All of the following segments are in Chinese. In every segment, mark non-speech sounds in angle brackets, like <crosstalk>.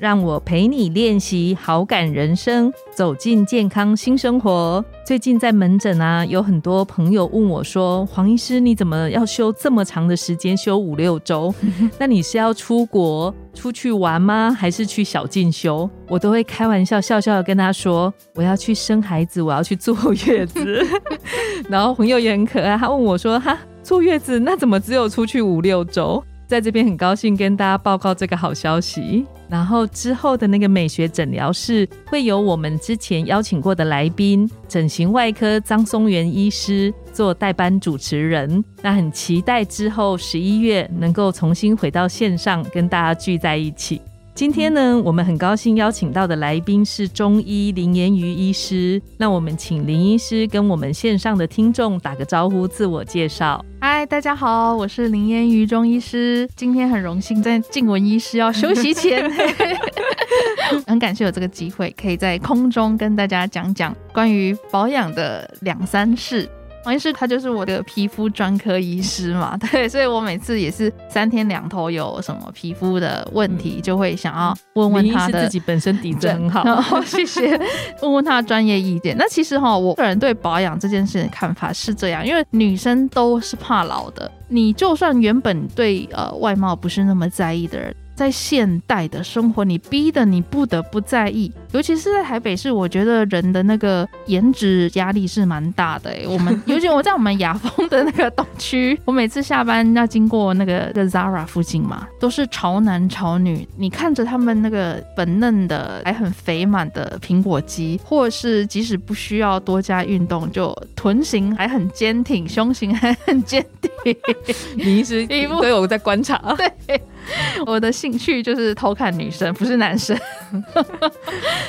让我陪你练习好感人生，走进健康新生活。最近在门诊啊，有很多朋友问我说：“黄医师，你怎么要休这么长的时间，休五六周？<laughs> 那你是要出国出去玩吗？还是去小进修？”我都会开玩笑笑笑的跟他说：“我要去生孩子，我要去坐月子。<laughs> ” <laughs> 然后朋友也很可爱，他问我说：“哈，坐月子那怎么只有出去五六周？”在这边很高兴跟大家报告这个好消息。然后之后的那个美学诊疗室会有我们之前邀请过的来宾，整形外科张松元医师做代班主持人。那很期待之后十一月能够重新回到线上跟大家聚在一起。今天呢，我们很高兴邀请到的来宾是中医林言瑜医师。那我们请林医师跟我们线上的听众打个招呼，自我介绍。嗨，大家好，我是林言瑜中医师。今天很荣幸在静文医师要休息前，<laughs> 很感谢有这个机会，可以在空中跟大家讲讲关于保养的两三事。黄医师他就是我的皮肤专科医师嘛，<laughs> 对，所以我每次也是三天两头有什么皮肤的问题，就会想要问问他的自己本身底子很好，然后谢谢，问问他的专业意见。那其实哈，我个人对保养这件事的看法是这样，因为女生都是怕老的，你就算原本对呃外貌不是那么在意的人。在现代的生活，你逼的你不得不在意，尤其是在台北市，我觉得人的那个颜值压力是蛮大的。哎，我们 <laughs> 尤其我在我们雅风的那个东区，我每次下班要经过那个的 Zara 附近嘛，都是潮男潮女。你看着他们那个粉嫩的还很肥满的苹果肌，或是即使不需要多加运动，就臀型还很坚挺，胸型还很坚挺。<laughs> 你一直 <laughs> 都有在观察，对。<laughs> 我的兴趣就是偷看女生，不是男生，<laughs>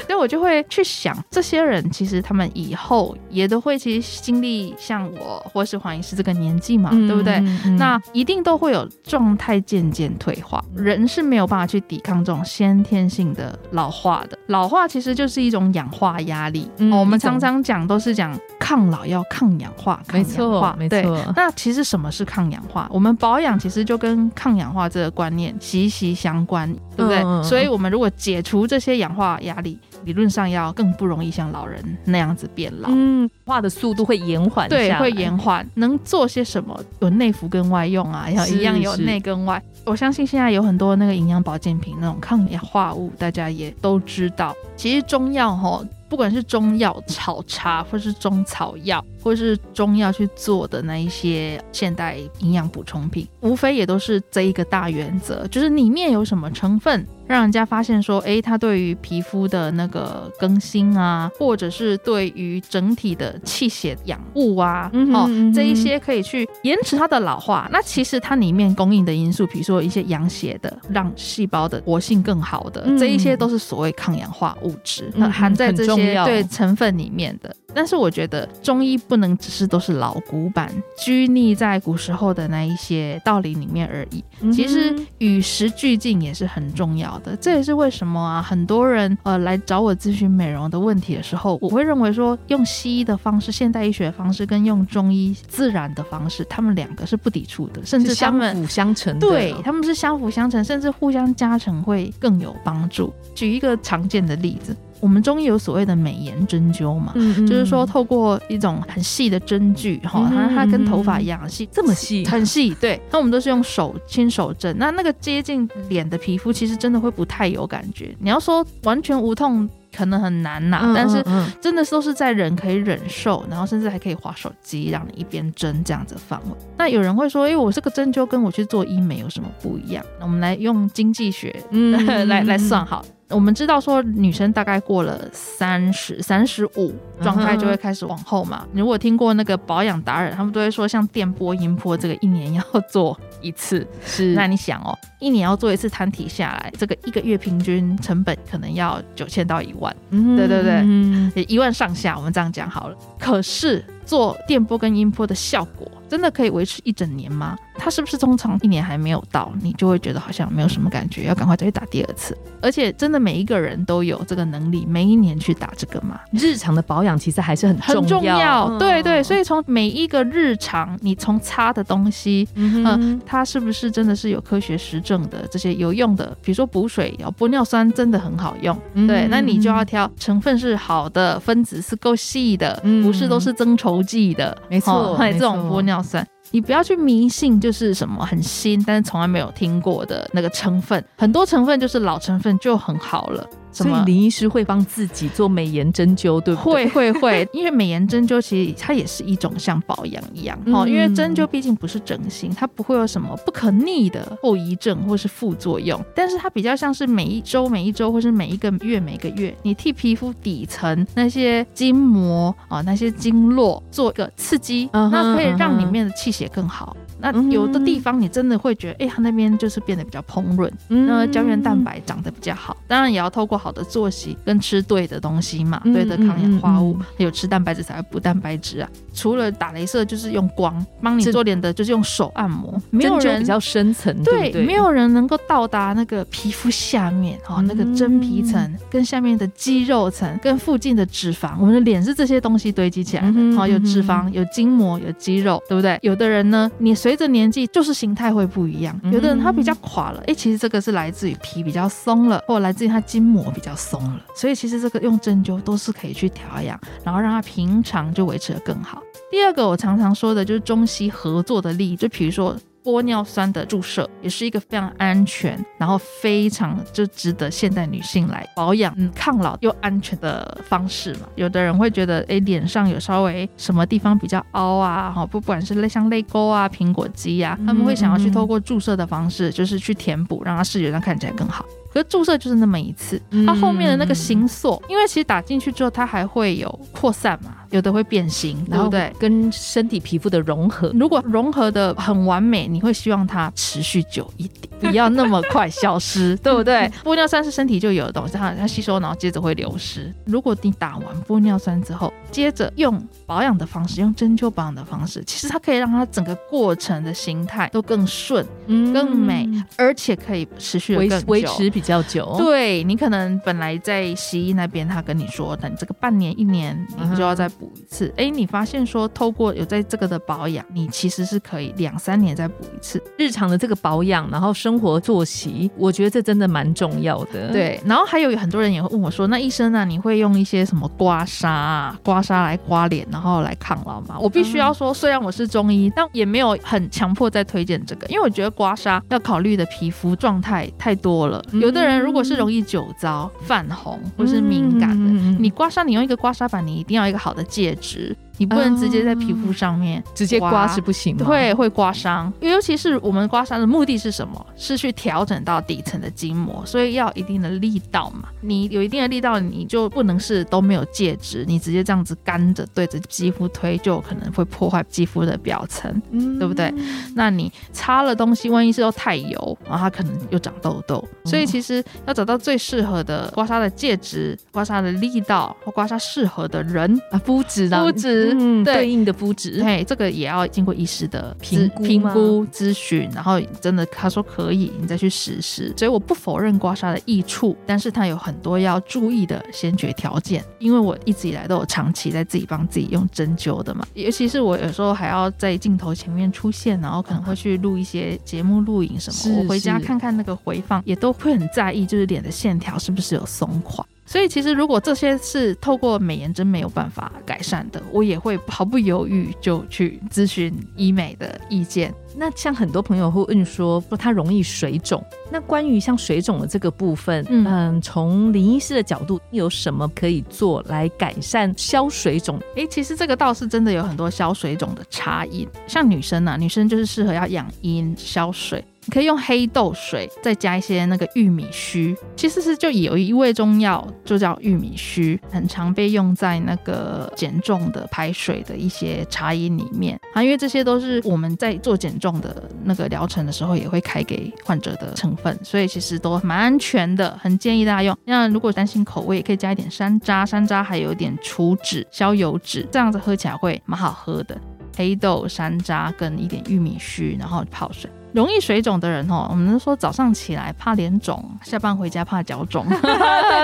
所以我就会去想，这些人其实他们以后也都会其实经历像我或是黄医师这个年纪嘛，对不对？那一定都会有状态渐渐退化，人是没有办法去抵抗这种先天性的老化的。老化其实就是一种氧化压力，我们常常讲都是讲抗老要抗氧化，没错，没错。那其实什么是抗氧化？我们保养其实就跟抗氧化这个观念。息息相关，对不对？所以，我们如果解除这些氧化压力，理论上要更不容易像老人那样子变老。嗯，化的速度会延缓，对，会延缓。能做些什么？有内服跟外用啊，要一样有内跟外。我相信现在有很多那个营养保健品，那种抗氧化物，大家也都知道。其实中药哈。不管是中药炒茶，或是中草药，或是中药去做的那一些现代营养补充品，无非也都是这一个大原则，就是里面有什么成分。让人家发现说，哎，它对于皮肤的那个更新啊，或者是对于整体的气血养物啊，哦，这一些可以去延迟它的老化。那其实它里面供应的因素，比如说一些养血的，让细胞的活性更好的，这一些都是所谓抗氧化物质，含在这些对成分里面的。但是我觉得中医不能只是都是老古板，拘泥在古时候的那一些道理里面而已。其实与时俱进也是很重要的。这也是为什么啊，很多人呃来找我咨询美容的问题的时候，我会认为说用西医的方式、现代医学的方式跟用中医自然的方式，他们两个是不抵触的，甚至相辅相成。对，他们是相辅相成，甚至互相加成会更有帮助。举一个常见的例子。我们中医有所谓的美颜针灸嘛，就是说透过一种很细的针具，哈，它它跟头发一样细，这么细，很细。对，那我们都是用手亲手针，那那个接近脸的皮肤，其实真的会不太有感觉。你要说完全无痛，可能很难呐。但是真的都是在人可以忍受，然后甚至还可以划手机，让你一边针这样子范围。那有人会说，哎，我这个针灸跟我去做医美有什么不一样？那我们来用经济学 <laughs> 来来算好。我们知道说，女生大概过了三十三十五，状态就会开始往后嘛。你如果听过那个保养达人，他们都会说，像电波、音波这个一年要做一次，是。那你想哦，一年要做一次摊体下来，这个一个月平均成本可能要九千到一万，嗯对对对，一万上下，我们这样讲好了。可是。做电波跟音波的效果，真的可以维持一整年吗？它是不是通常一年还没有到，你就会觉得好像没有什么感觉，要赶快再去打第二次？而且真的每一个人都有这个能力，每一年去打这个嘛？日常的保养其实还是很很重要，对对。所以从每一个日常，你从擦的东西，嗯，它是不是真的是有科学实证的这些有用的？比如说补水，要玻尿酸真的很好用，对，那你就要挑成分是好的，分子是够细的，不是都是增稠剂的，没错，还有这种玻尿酸。你不要去迷信，就是什么很新，但是从来没有听过的那个成分，很多成分就是老成分就很好了。所以林医师会帮自己做美颜针灸，对不对？会会会，<laughs> 因为美颜针灸其实它也是一种像保养一样哦，因为针灸毕竟不是整形，它不会有什么不可逆的后遗症或是副作用，但是它比较像是每一周、每一周或是每一个月、每个月，你替皮肤底层那些筋膜啊、那些经络做一个刺激，那可以让里面的气血更好。那有的地方你真的会觉得，哎，它那边就是变得比较蓬润，那胶原蛋白长得比较好。当然也要透过好的作息跟吃对的东西嘛，对的抗氧化物，还有吃蛋白质才会补蛋白质啊。除了打镭射，就是用光帮你做脸的，就是用手按摩。没有人比较深层，对，没有人能够到达那个皮肤下面哦，那个真皮层跟下面的肌肉层跟附近的脂肪。我们的脸是这些东西堆积起来的，好，有脂肪，有筋膜，有肌肉，对不对？有的人呢，你随着年纪就是形态会不一样。有的人他比较垮了，哎，其实这个是来自于皮比较松了，或来自于他筋膜比较松了。所以其实这个用针灸都是可以去调养，然后让它平常就维持的更好。第二个我常常说的就是中西合作的例子，就比如说玻尿酸的注射，也是一个非常安全，然后非常就值得现代女性来保养、抗老又安全的方式嘛。有的人会觉得，哎，脸上有稍微什么地方比较凹啊，哈，不管是类像泪沟啊、苹果肌啊，他们会想要去透过注射的方式，就是去填补，让它视觉上看起来更好。可是注射就是那么一次，它后面的那个形塑，因为其实打进去之后，它还会有扩散嘛，有的会变形，对不对？跟身体皮肤的融合，如果融合的很完美，你会希望它持续久一点，<laughs> 不要那么快消失，<laughs> 对不对？玻尿酸是身体就有的东西，它它吸收，然后接着会流失。如果你打完玻尿酸之后，接着用保养的方式，用针灸保养的方式，其实它可以让它整个过程的形态都更顺、更美，而且可以持续维维持。比较久，对你可能本来在西医那边，他跟你说等这个半年一年，你就要再补一次。哎，你发现说透过有在这个的保养，你其实是可以两三年再补一次。日常的这个保养，然后生活作息，我觉得这真的蛮重要的。对，然后还有很多人也会问我说，那医生啊，你会用一些什么刮痧、刮痧来刮脸，然后来抗老吗？我必须要说，虽然我是中医，但也没有很强迫在推荐这个，因为我觉得刮痧要考虑的皮肤状态太多了。有有的人如果是容易酒糟、泛红或是敏感的，你刮痧，你用一个刮痧板，你一定要一个好的介质。你不能直接在皮肤上面直接刮是不行，会会刮伤。尤其是我们刮痧的目的是什么？是去调整到底层的筋膜，所以要一定的力道嘛。你有一定的力道，你就不能是都没有介质，你直接这样子干着对着肌肤推，就可能会破坏肌肤的表层，嗯对不对？那你擦了东西，万一是又太油，然后它可能又长痘痘。所以其实要找到最适合的刮痧的介质、刮痧的力道或刮痧适合的人啊，肤质的肤质。嗯，对应的肤质，对，这个也要经过医师的评估评估咨询，然后真的他说可以，你再去实施。所以我不否认刮痧的益处，但是它有很多要注意的先决条件。因为我一直以来都有长期在自己帮自己用针灸的嘛，尤其是我有时候还要在镜头前面出现，然后可能会去录一些节目录影什么，我回家看看那个回放，也都会很在意，就是脸的线条是不是有松垮。所以其实，如果这些是透过美颜针没有办法改善的，我也会毫不犹豫就去咨询医美的意见。那像很多朋友会问说，说它容易水肿，那关于像水肿的这个部分，嗯，从林医师的角度，有什么可以做来改善消水肿？哎，其实这个倒是真的有很多消水肿的差异。像女生啊，女生就是适合要养阴消水。你可以用黑豆水，再加一些那个玉米须。其实是就有一味中药，就叫玉米须，很常被用在那个减重的排水的一些茶饮里面啊。因为这些都是我们在做减重的那个疗程的时候，也会开给患者的成分，所以其实都蛮安全的，很建议大家用。那如果担心口味，也可以加一点山楂，山楂还有一点除脂消油脂，这样子喝起来会蛮好喝的。黑豆、山楂跟一点玉米须，然后泡水。容易水肿的人哦，我们说早上起来怕脸肿，<laughs> 下班回家怕脚肿。<laughs>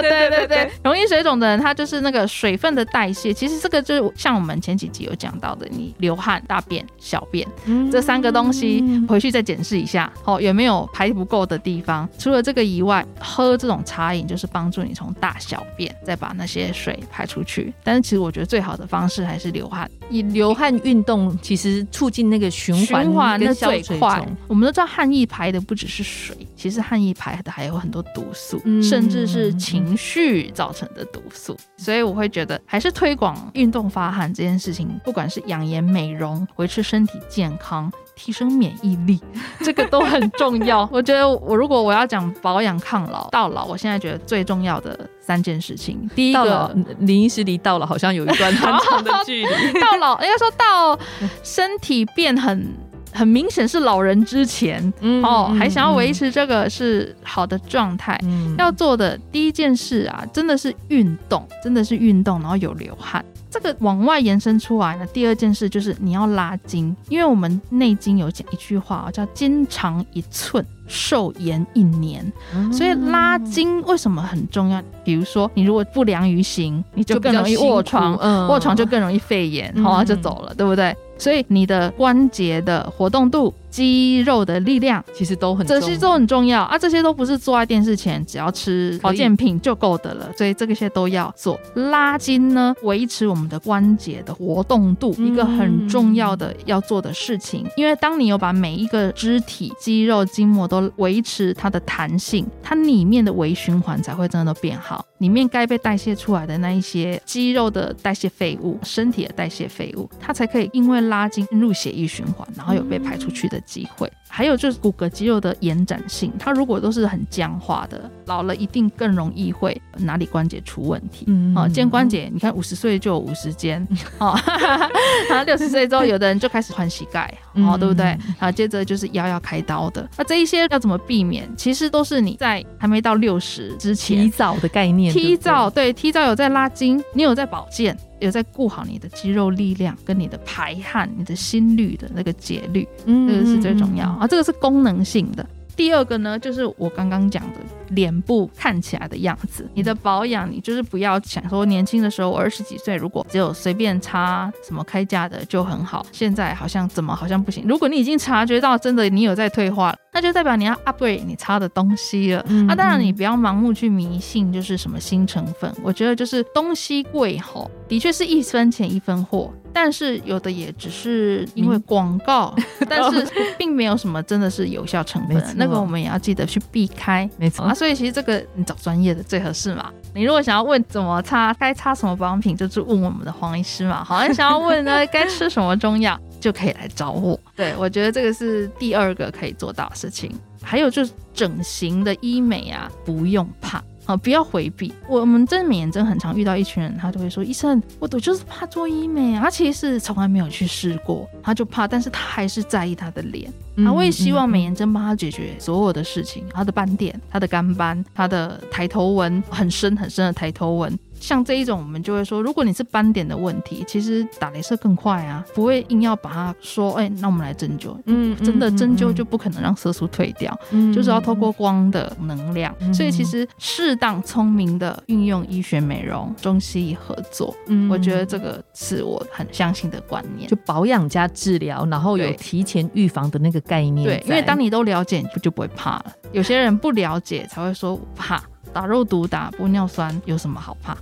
对对对，容易水肿的人，他就是那个水分的代谢。其实这个就是像我们前几集有讲到的，你流汗、大便、小便这三个东西，回去再检视一下，哦，有没有排不够的地方。除了这个以外，喝这种茶饮就是帮助你从大小便再把那些水排出去。但是其实我觉得最好的方式还是流汗，以流汗运动其实促进那个循环，循环那最快。我们都知道汗液排的不只是水，其实汗液排的还有很多毒素，甚至是情绪造成的毒素。所以我会觉得，还是推广运动发汗这件事情，不管是养颜美容、维持身体健康、提升免疫力，<laughs> 这个都很重要。<laughs> 我觉得，我如果我要讲保养抗老到老，我现在觉得最重要的三件事情，第一个，林医师离到老好像有一段很长的距离，<laughs> 到老应该说到身体变很。很明显是老人之前哦，还想要维持这个是好的状态，要做的第一件事啊，真的是运动，真的是运动，然后有流汗。这个往外延伸出来呢，第二件事就是你要拉筋，因为我们内经有讲一句话叫“筋长一寸，寿延一年”，所以拉筋为什么很重要？比如说你如果不良于行，你就更容易卧床，卧床就更容易肺炎，好就走了，对不对？所以你的关节的活动度。肌肉的力量其实都很，这些都很重要啊！这些都不是坐在电视前只要吃保健品就够的了，所以这些都要做。拉筋呢，维持我们的关节的活动度，一个很重要的要做的事情。因为当你有把每一个肢体、肌肉、筋膜都维持它的弹性，它里面的微循环才会真的都变好，里面该被代谢出来的那一些肌肉的代谢废物、身体的代谢废物，它才可以因为拉筋入血液循环，然后有被排出去的。机会，还有就是骨骼肌肉的延展性，它如果都是很僵化的，老了一定更容易会哪里关节出问题。嗯，哦，肩关节，你看五十岁就有五十肩，哦 <laughs> <laughs> 然后六十岁之后，有的人就开始换膝盖，哦，对不对？啊，接着就是腰要开刀的，那这一些要怎么避免？其实都是你在还没到六十之前，提早的概念，提早对，提早有在拉筋，你有在保健。有在顾好你的肌肉力量，跟你的排汗、你的心率的那个节律，嗯，这个是最重要啊。这个是功能性的。第二个呢，就是我刚刚讲的脸部看起来的样子。你的保养，你就是不要想说年轻的时候二十几岁，如果只有随便擦什么开价的就很好。现在好像怎么好像不行。如果你已经察觉到真的你有在退化了，<laughs> 那就代表你要 upgrade 你擦的东西了。那当然你不要盲目去迷信，就是什么新成分。我觉得就是东西贵吼，的确是一分钱一分货。但是有的也只是因为广告，但是 <laughs> 并没有什么真的是有效成分，那个我们也要记得去避开。没错啊，所以其实这个你找专业的最合适嘛。你如果想要问怎么擦，该擦什么保养品，就是问我们的黄医师嘛。好，像想要问呢，<laughs> 该吃什么中药，就可以来找我。对，我觉得这个是第二个可以做到的事情。还有就是整形的医美啊，不用怕。啊，不要回避。我们真美颜针很常遇到一群人，他就会说：“医生，我我就是怕做医美啊。”他其实是从来没有去试过，他就怕，但是他还是在意他的脸。那我也希望美颜针帮他解决所有的事情，他的斑点、他的干斑、他的抬头纹很深很深的抬头纹。像这一种，我们就会说，如果你是斑点的问题，其实打镭射更快啊，不会硬要把它说，哎，那我们来针灸。嗯，真的针灸就不可能让色素退掉，就是要透过光的能量。所以其实适当聪明的运用医学美容、中西医合作，嗯，我觉得这个是我很相信的观念，就保养加治疗，然后有提前预防的那个概念。对，因为当你都了解，你不就不会怕了。有些人不了解才会说怕。打肉毒、打玻尿酸有什么好怕？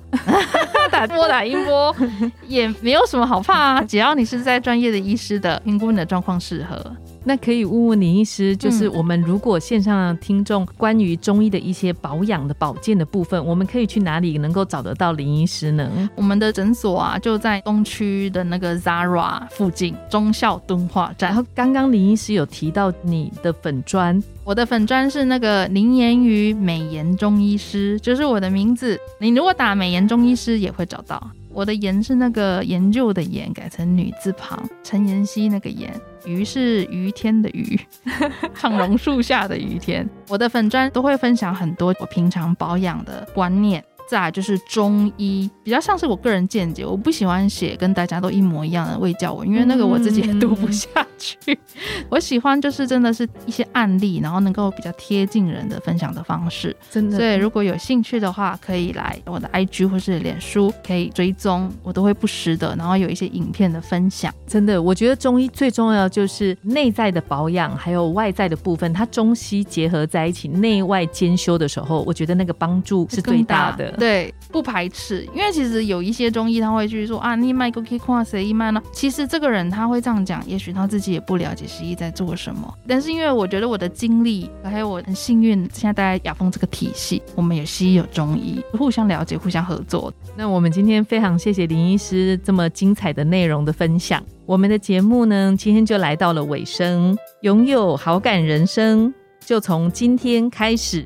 <laughs> 打波打音波 <laughs> 也没有什么好怕啊！只要你是在专业的医师的评估，你的状况适合。那可以问问林医师，就是我们如果线上听众关于中医的一些保养的保健的部分，我们可以去哪里能够找得到林医师呢？我们的诊所啊，就在东区的那个 Zara 附近，忠孝敦化站。然后刚刚林医师有提到你的粉砖，我的粉砖是那个林言瑜美颜中医师，就是我的名字。你如果打美颜中医师也会找到。我的研是那个研究的研，改成女字旁，陈妍希那个妍。于是于天的于，<laughs> 唱榕树下的于天。我的粉砖都会分享很多我平常保养的观念。再就是中医，比较像是我个人见解，我不喜欢写跟大家都一模一样的卫教文，因为那个我自己也读不下去。<laughs> 我喜欢就是真的是一些案例，然后能够比较贴近人的分享的方式。真的，所以如果有兴趣的话，可以来我的 IG 或是脸书，可以追踪，我都会不时的，然后有一些影片的分享。真的，我觉得中医最重要就是内在的保养，还有外在的部分，它中西结合在一起，内外兼修的时候，我觉得那个帮助是最大的。对，不排斥，因为其实有一些中医他会去说啊，你卖个可以跨谁一卖呢？其实这个人他会这样讲，也许他自己也不了解西医在做什么。但是因为我觉得我的经历，还有我很幸运，现在待在雅风这个体系，我们有西医有中医，互相了解，互相合作。那我们今天非常谢谢林医师这么精彩的内容的分享。我们的节目呢，今天就来到了尾声，拥有好感人生。就从今天开始，